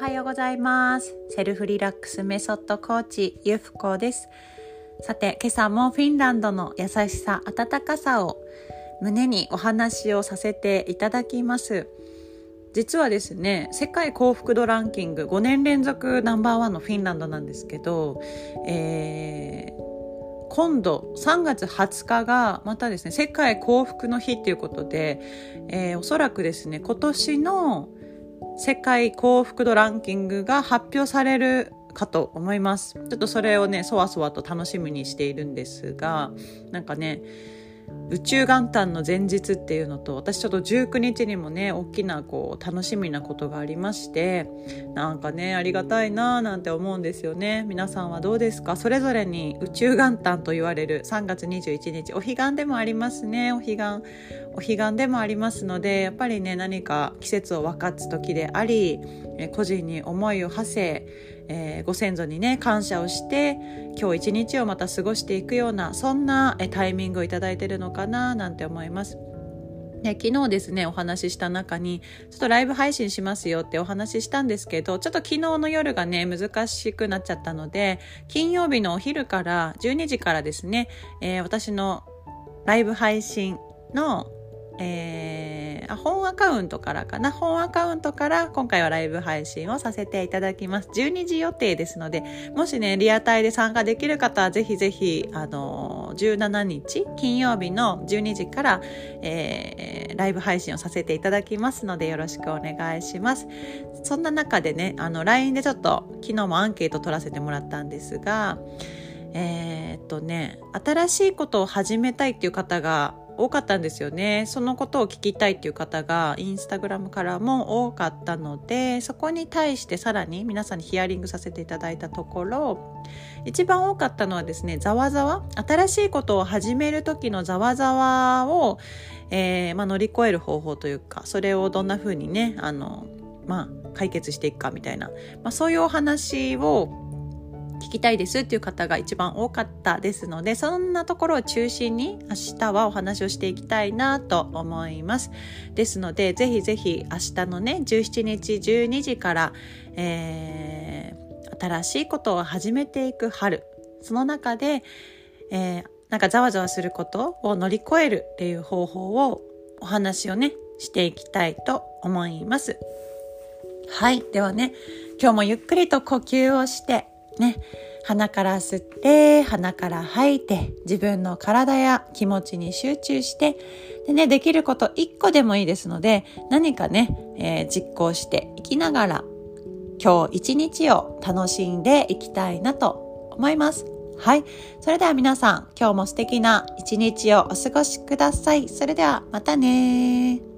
はようございます。セルフリラックスメソッドコーチゆふこです。さて今朝もフィンランドの優しさ温かさを胸にお話をさせていただきます。実はですね世界幸福度ランキング5年連続ナンバーワンのフィンランドなんですけど、えー今度3月20日がまたですね世界幸福の日っていうことで、えー、おそらくですね今年の世界幸福度ランキングが発表されるかと思います。ちょっとそれをねそわそわと楽しみにしているんですがなんかね宇宙元旦の前日っていうのと私ちょっと19日にもね大きなこう楽しみなことがありましてなんかねありがたいなーなんて思うんですよね。皆さんはどうですか？それぞれに宇宙元旦と言われる3月21日お彼岸でもありますね。お彼岸お彼岸でもありますのでやっぱりね何か季節を分かつ時であり個人に思いを馳せえー、ご先祖にね感謝をして今日一日をまた過ごしていくようなそんなえタイミングを頂いてるのかななんて思います。で昨日ですねお話しした中にちょっとライブ配信しますよってお話ししたんですけどちょっと昨日の夜がね難しくなっちゃったので金曜日のお昼から12時からですね、えー、私のライブ配信のえー、本アカウントからかな？本アカウントから今回はライブ配信をさせていただきます。12時予定ですのでもしねリアタイで参加できる方はぜひぜひあの17日金曜日の12時から、えー、ライブ配信をさせていただきますのでよろしくお願いします。そんな中でねあの LINE でちょっと昨日もアンケート取らせてもらったんですがえー、っとね新しいことを始めたいっていう方が多かったんですよね。そのことを聞きたいっていう方がインスタグラムからも多かったのでそこに対してさらに皆さんにヒアリングさせていただいたところ一番多かったのはですねざわざわ新しいことを始める時のざわざわを、えー、まあ、乗り越える方法というかそれをどんな風にねあのまあ解決していくかみたいな、まあ、そういうお話を聞きたいですっていう方が一番多かったですのでそんなところを中心に明日はお話をしていきたいなと思います。ですのでぜひぜひ明日のね17日12時から、えー、新しいことを始めていく春。その中で、えー、なんかざわざわすることを乗り越えるっていう方法をお話をねしていきたいと思います。はい。ではね今日もゆっくりと呼吸をしてね、鼻から吸って鼻から吐いて自分の体や気持ちに集中してで、ね、できること1個でもいいですので何かね、えー、実行していきながら今日一日を楽しんでいきたいなと思います。はい。それでは皆さん、今日も素敵な一日をお過ごしください。それではまたね